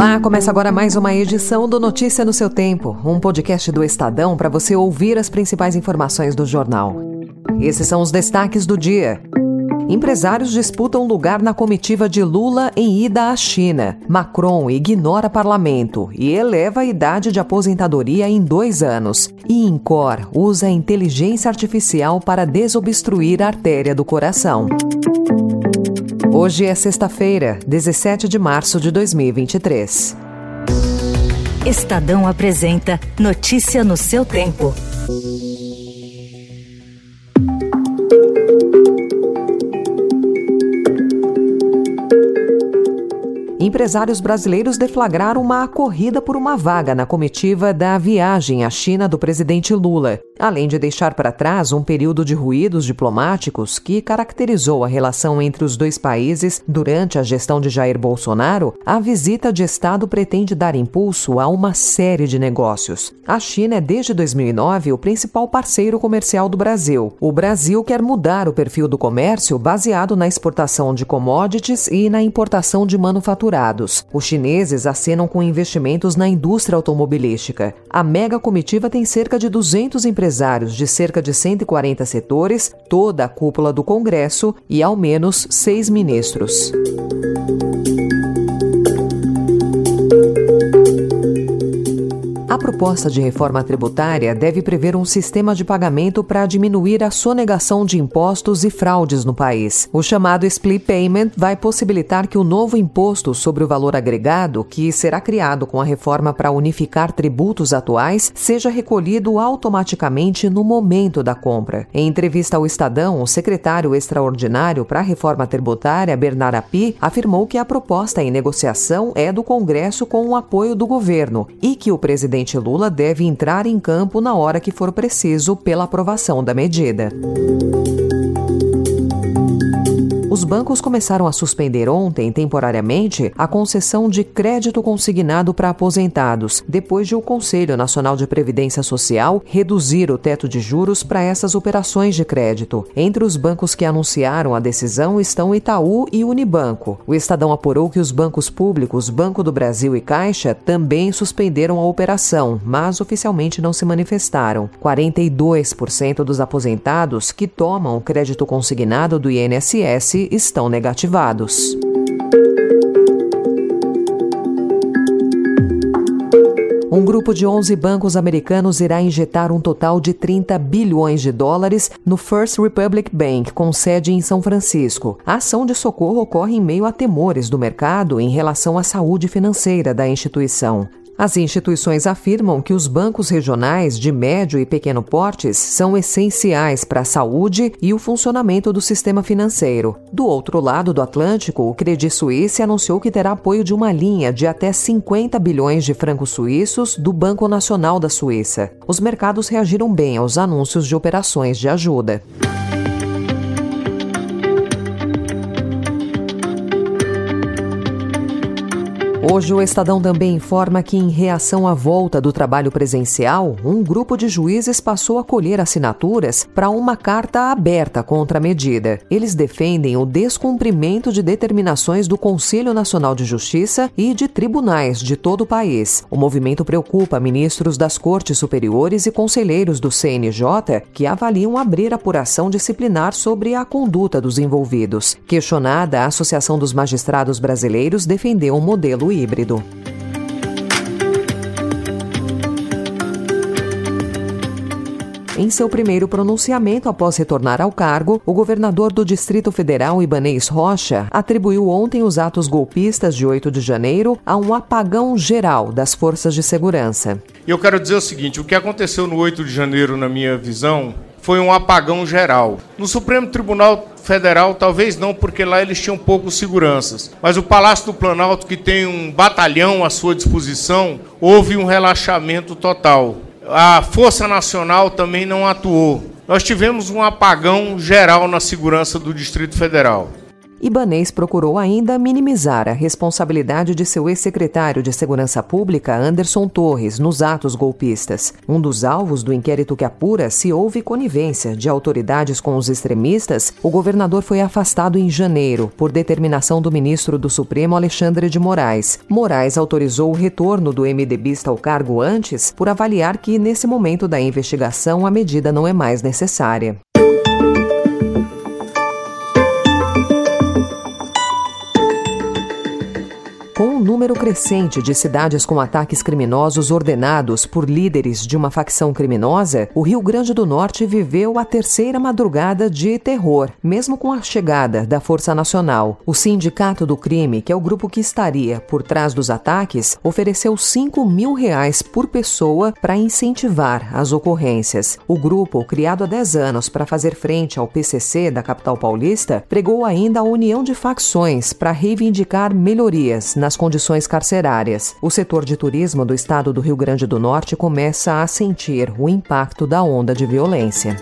Olá, começa agora mais uma edição do Notícia no seu Tempo, um podcast do Estadão para você ouvir as principais informações do jornal. Esses são os destaques do dia. Empresários disputam lugar na comitiva de Lula em ida à China. Macron ignora parlamento e eleva a idade de aposentadoria em dois anos. E Incor usa inteligência artificial para desobstruir a artéria do coração. Hoje é sexta-feira, 17 de março de 2023. Estadão apresenta Notícia no seu tempo. Empresários brasileiros deflagraram uma corrida por uma vaga na comitiva da viagem à China do presidente Lula além de deixar para trás um período de ruídos diplomáticos que caracterizou a relação entre os dois países durante a gestão de Jair Bolsonaro, a visita de Estado pretende dar impulso a uma série de negócios. A China é desde 2009 o principal parceiro comercial do Brasil. O Brasil quer mudar o perfil do comércio baseado na exportação de commodities e na importação de manufaturados. Os chineses acenam com investimentos na indústria automobilística. A mega comitiva tem cerca de 200 empresários empresários de cerca de 140 setores, toda a cúpula do Congresso e ao menos seis ministros. Proposta de reforma tributária deve prever um sistema de pagamento para diminuir a sonegação de impostos e fraudes no país. O chamado Split Payment vai possibilitar que o novo imposto sobre o valor agregado, que será criado com a reforma para unificar tributos atuais, seja recolhido automaticamente no momento da compra. Em entrevista ao Estadão, o secretário extraordinário para a reforma tributária, Bernard Api, afirmou que a proposta em negociação é do Congresso com o apoio do governo e que o presidente presidente Lula deve entrar em campo na hora que for preciso pela aprovação da medida. Os bancos começaram a suspender ontem, temporariamente, a concessão de crédito consignado para aposentados, depois de o Conselho Nacional de Previdência Social reduzir o teto de juros para essas operações de crédito. Entre os bancos que anunciaram a decisão estão Itaú e Unibanco. O Estadão apurou que os bancos públicos, Banco do Brasil e Caixa, também suspenderam a operação, mas oficialmente não se manifestaram. 42% dos aposentados que tomam o crédito consignado do INSS estão negativados. Um grupo de 11 bancos americanos irá injetar um total de 30 bilhões de dólares no First Republic Bank, com sede em São Francisco. A ação de socorro ocorre em meio a temores do mercado em relação à saúde financeira da instituição. As instituições afirmam que os bancos regionais de médio e pequeno portes são essenciais para a saúde e o funcionamento do sistema financeiro. Do outro lado do Atlântico, o Credit Suisse anunciou que terá apoio de uma linha de até 50 bilhões de francos suíços do Banco Nacional da Suíça. Os mercados reagiram bem aos anúncios de operações de ajuda. Hoje, o Estadão também informa que, em reação à volta do trabalho presencial, um grupo de juízes passou a colher assinaturas para uma carta aberta contra a medida. Eles defendem o descumprimento de determinações do Conselho Nacional de Justiça e de tribunais de todo o país. O movimento preocupa ministros das Cortes Superiores e conselheiros do CNJ que avaliam abrir apuração disciplinar sobre a conduta dos envolvidos. Questionada, a Associação dos Magistrados Brasileiros defendeu um modelo híbrido. Em seu primeiro pronunciamento após retornar ao cargo, o governador do Distrito Federal, Ibanês Rocha, atribuiu ontem os atos golpistas de 8 de janeiro a um apagão geral das forças de segurança. Eu quero dizer o seguinte: o que aconteceu no 8 de janeiro, na minha visão, foi um apagão geral. No Supremo Tribunal Federal, talvez não, porque lá eles tinham poucos seguranças. Mas o Palácio do Planalto, que tem um batalhão à sua disposição, houve um relaxamento total. A Força Nacional também não atuou. Nós tivemos um apagão geral na segurança do Distrito Federal. Ibanês procurou ainda minimizar a responsabilidade de seu ex-secretário de Segurança Pública, Anderson Torres, nos atos golpistas. Um dos alvos do inquérito que apura se houve conivência de autoridades com os extremistas, o governador foi afastado em janeiro, por determinação do ministro do Supremo, Alexandre de Moraes. Moraes autorizou o retorno do MDBista ao cargo antes, por avaliar que, nesse momento da investigação, a medida não é mais necessária. people número crescente de cidades com ataques criminosos ordenados por líderes de uma facção criminosa, o Rio Grande do Norte viveu a terceira madrugada de terror, mesmo com a chegada da Força Nacional. O Sindicato do Crime, que é o grupo que estaria por trás dos ataques, ofereceu 5 mil reais por pessoa para incentivar as ocorrências. O grupo, criado há 10 anos para fazer frente ao PCC da capital paulista, pregou ainda a união de facções para reivindicar melhorias nas condições condições carcerárias. O setor de turismo do estado do Rio Grande do Norte começa a sentir o impacto da onda de violência.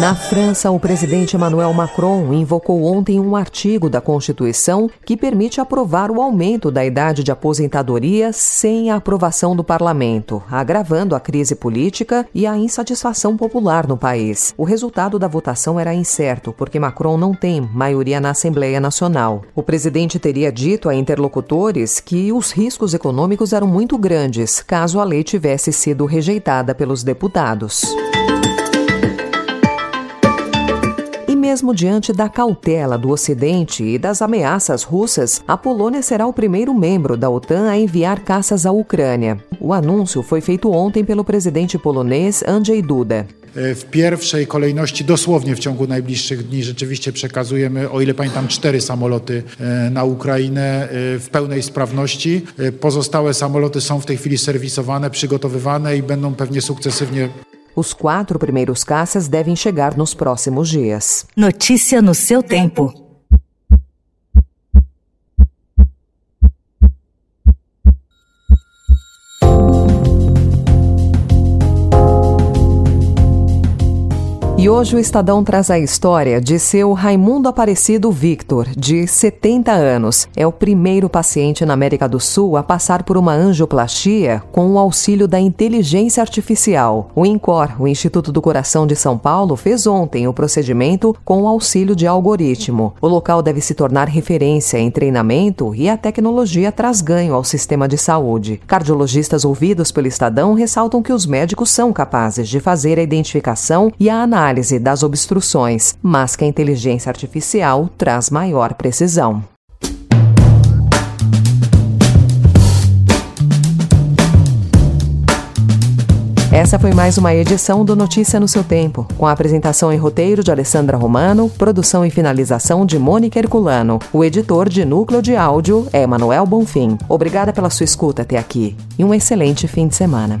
Na França, o presidente Emmanuel Macron invocou ontem um artigo da Constituição que permite aprovar o aumento da idade de aposentadoria sem a aprovação do parlamento, agravando a crise política e a insatisfação popular no país. O resultado da votação era incerto, porque Macron não tem maioria na Assembleia Nacional. O presidente teria dito a interlocutores que os riscos econômicos eram muito grandes caso a lei tivesse sido rejeitada pelos deputados. Mesmo diante da cautela do Ocidente e das ameaças russas, a Polônia será o primeiro membro da OTAN a enviar caças à Ucrânia. O anúncio foi feito ontem pelo presidente polonês Andrzej Duda. E, w pierwszej kolejności, dosłownie w ciągu najbliższych dni, rzeczywiście przekazujemy, o ile pamiętam, cztery samoloty e, na Ukrainę e, w pełnej sprawności. Pozostałe samoloty są w tej chwili serwisowane, przygotowywane i będą pewnie sukcesywnie Os quatro primeiros caças devem chegar nos próximos dias. Notícia no seu tempo. E hoje o Estadão traz a história de seu Raimundo Aparecido Victor, de 70 anos. É o primeiro paciente na América do Sul a passar por uma angioplastia com o auxílio da inteligência artificial. O INCOR, o Instituto do Coração de São Paulo, fez ontem o procedimento com o auxílio de algoritmo. O local deve se tornar referência em treinamento e a tecnologia traz ganho ao sistema de saúde. Cardiologistas ouvidos pelo Estadão ressaltam que os médicos são capazes de fazer a identificação e a análise análise das obstruções, mas que a inteligência artificial traz maior precisão. Essa foi mais uma edição do Notícia no seu Tempo, com a apresentação e roteiro de Alessandra Romano, produção e finalização de Mônica Herculano. O editor de núcleo de áudio é Emanuel Bonfim. Obrigada pela sua escuta até aqui e um excelente fim de semana.